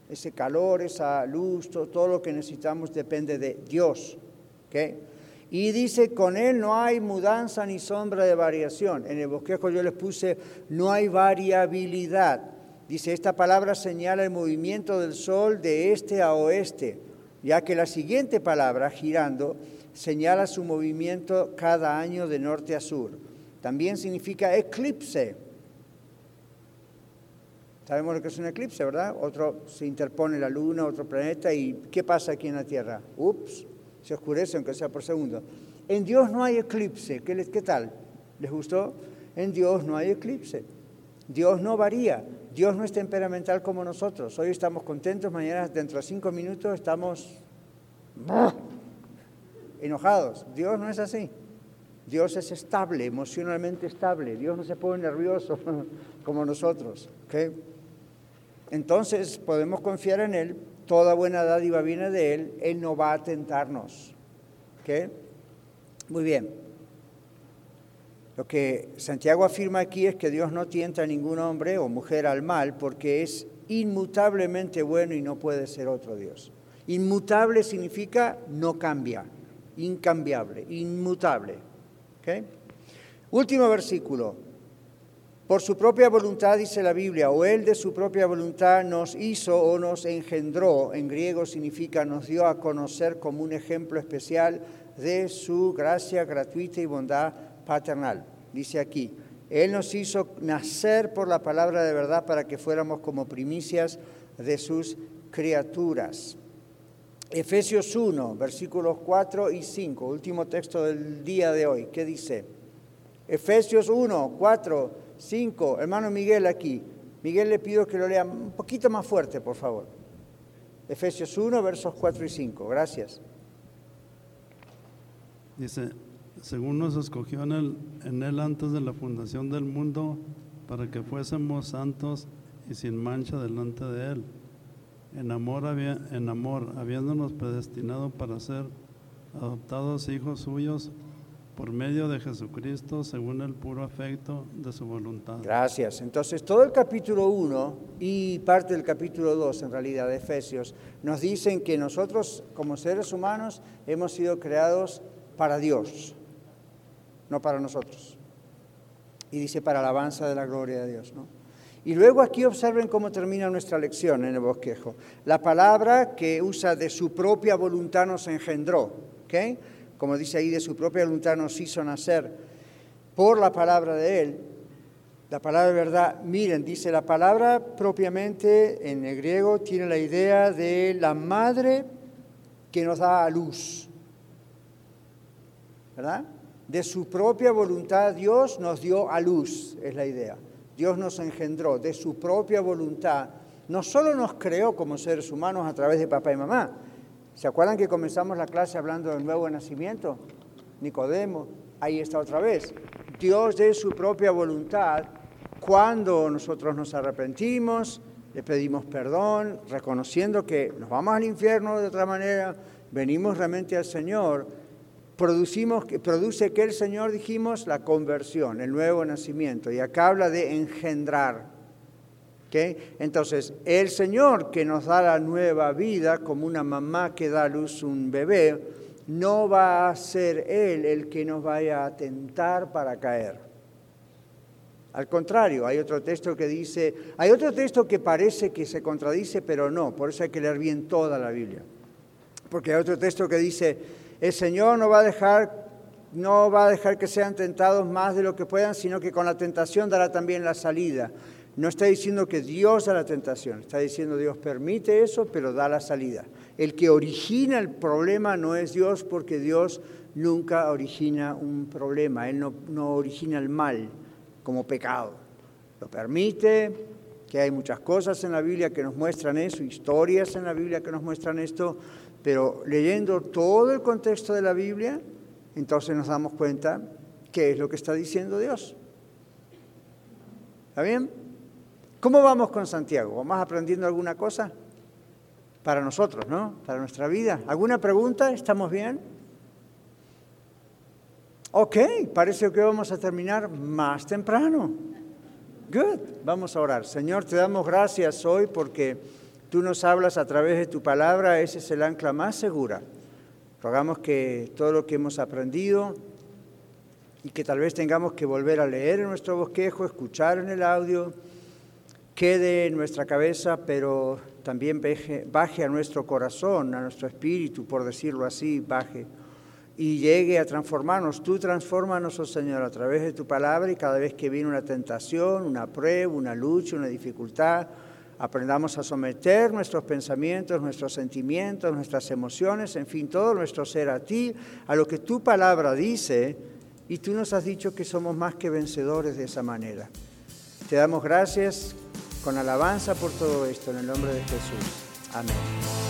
Ese calor, esa luz, todo, lo que necesitamos depende de Dios. Y dice, con Él no hay mudanza ni sombra de variación. En el bosquejo yo les puse, no hay variabilidad. Dice, esta palabra señala el movimiento del sol de este a oeste, ya que la siguiente palabra, girando, señala su movimiento cada año de norte a sur. También significa eclipse. Sabemos lo que es un eclipse, ¿verdad? Otro se interpone la luna, otro planeta, y ¿qué pasa aquí en la Tierra? Ups, se oscurece aunque sea por segundo. En Dios no hay eclipse. ¿Qué, qué tal? ¿Les gustó? En Dios no hay eclipse. Dios no varía. Dios no es temperamental como nosotros. Hoy estamos contentos, mañana dentro de cinco minutos estamos enojados. Dios no es así. Dios es estable, emocionalmente estable. Dios no se pone nervioso como nosotros. Entonces podemos confiar en Él. Toda buena dádiva viene de Él. Él no va a tentarnos. Muy bien. Lo que Santiago afirma aquí es que Dios no tienta a ningún hombre o mujer al mal porque es inmutablemente bueno y no puede ser otro Dios. Inmutable significa no cambia incambiable, inmutable. Último versículo. Por su propia voluntad, dice la Biblia, o Él de su propia voluntad nos hizo o nos engendró, en griego significa nos dio a conocer como un ejemplo especial de su gracia gratuita y bondad paternal. Dice aquí, Él nos hizo nacer por la palabra de verdad para que fuéramos como primicias de sus criaturas. Efesios 1, versículos 4 y 5, último texto del día de hoy. ¿Qué dice? Efesios 1, 4, 5. Hermano Miguel aquí. Miguel le pido que lo lea un poquito más fuerte, por favor. Efesios 1, versos 4 y 5. Gracias. Dice, según nos escogió en él, en él antes de la fundación del mundo, para que fuésemos santos y sin mancha delante de él en amor, en amor, habiéndonos predestinado para ser adoptados hijos suyos por medio de Jesucristo, según el puro afecto de su voluntad. Gracias. Entonces, todo el capítulo 1 y parte del capítulo 2, en realidad, de Efesios, nos dicen que nosotros, como seres humanos, hemos sido creados para Dios, no para nosotros. Y dice para alabanza de la gloria de Dios, ¿no? Y luego aquí observen cómo termina nuestra lección en el bosquejo. La palabra que usa de su propia voluntad nos engendró. Como dice ahí, de su propia voluntad nos hizo nacer por la palabra de Él. La palabra de verdad, miren, dice la palabra propiamente en el griego tiene la idea de la madre que nos da a luz. ¿Verdad? De su propia voluntad Dios nos dio a luz, es la idea. Dios nos engendró de su propia voluntad, no solo nos creó como seres humanos a través de papá y mamá. ¿Se acuerdan que comenzamos la clase hablando del nuevo nacimiento? Nicodemo, ahí está otra vez. Dios de su propia voluntad, cuando nosotros nos arrepentimos, le pedimos perdón, reconociendo que nos vamos al infierno de otra manera, venimos realmente al Señor, produce que el Señor, dijimos, la conversión, el nuevo nacimiento. Y acá habla de engendrar. Entonces, el Señor que nos da la nueva vida, como una mamá que da a luz un bebé, no va a ser Él el que nos vaya a tentar para caer. Al contrario, hay otro texto que dice, hay otro texto que parece que se contradice, pero no, por eso hay que leer bien toda la Biblia. Porque hay otro texto que dice, el Señor no va a dejar no va a dejar que sean tentados más de lo que puedan, sino que con la tentación dará también la salida. No está diciendo que Dios da la tentación, está diciendo Dios permite eso, pero da la salida. El que origina el problema no es Dios porque Dios nunca origina un problema, Él no, no origina el mal como pecado. Lo permite, que hay muchas cosas en la Biblia que nos muestran eso, historias en la Biblia que nos muestran esto, pero leyendo todo el contexto de la Biblia, entonces nos damos cuenta qué es lo que está diciendo Dios. ¿Está bien? ¿Cómo vamos con Santiago? ¿Vamos aprendiendo alguna cosa? Para nosotros, ¿no? Para nuestra vida. ¿Alguna pregunta? ¿Estamos bien? Ok, parece que vamos a terminar más temprano. Good, vamos a orar. Señor, te damos gracias hoy porque tú nos hablas a través de tu palabra, ese es el ancla más segura. Rogamos que todo lo que hemos aprendido y que tal vez tengamos que volver a leer en nuestro bosquejo, escuchar en el audio, quede en nuestra cabeza, pero también baje, baje a nuestro corazón, a nuestro espíritu, por decirlo así, baje y llegue a transformarnos. Tú transfórmanos, oh Señor, a través de tu palabra y cada vez que viene una tentación, una prueba, una lucha, una dificultad, aprendamos a someter nuestros pensamientos, nuestros sentimientos, nuestras emociones, en fin, todo nuestro ser a ti, a lo que tu palabra dice, y tú nos has dicho que somos más que vencedores de esa manera. Te damos gracias con alabanza por todo esto, en el nombre de Jesús. Amén.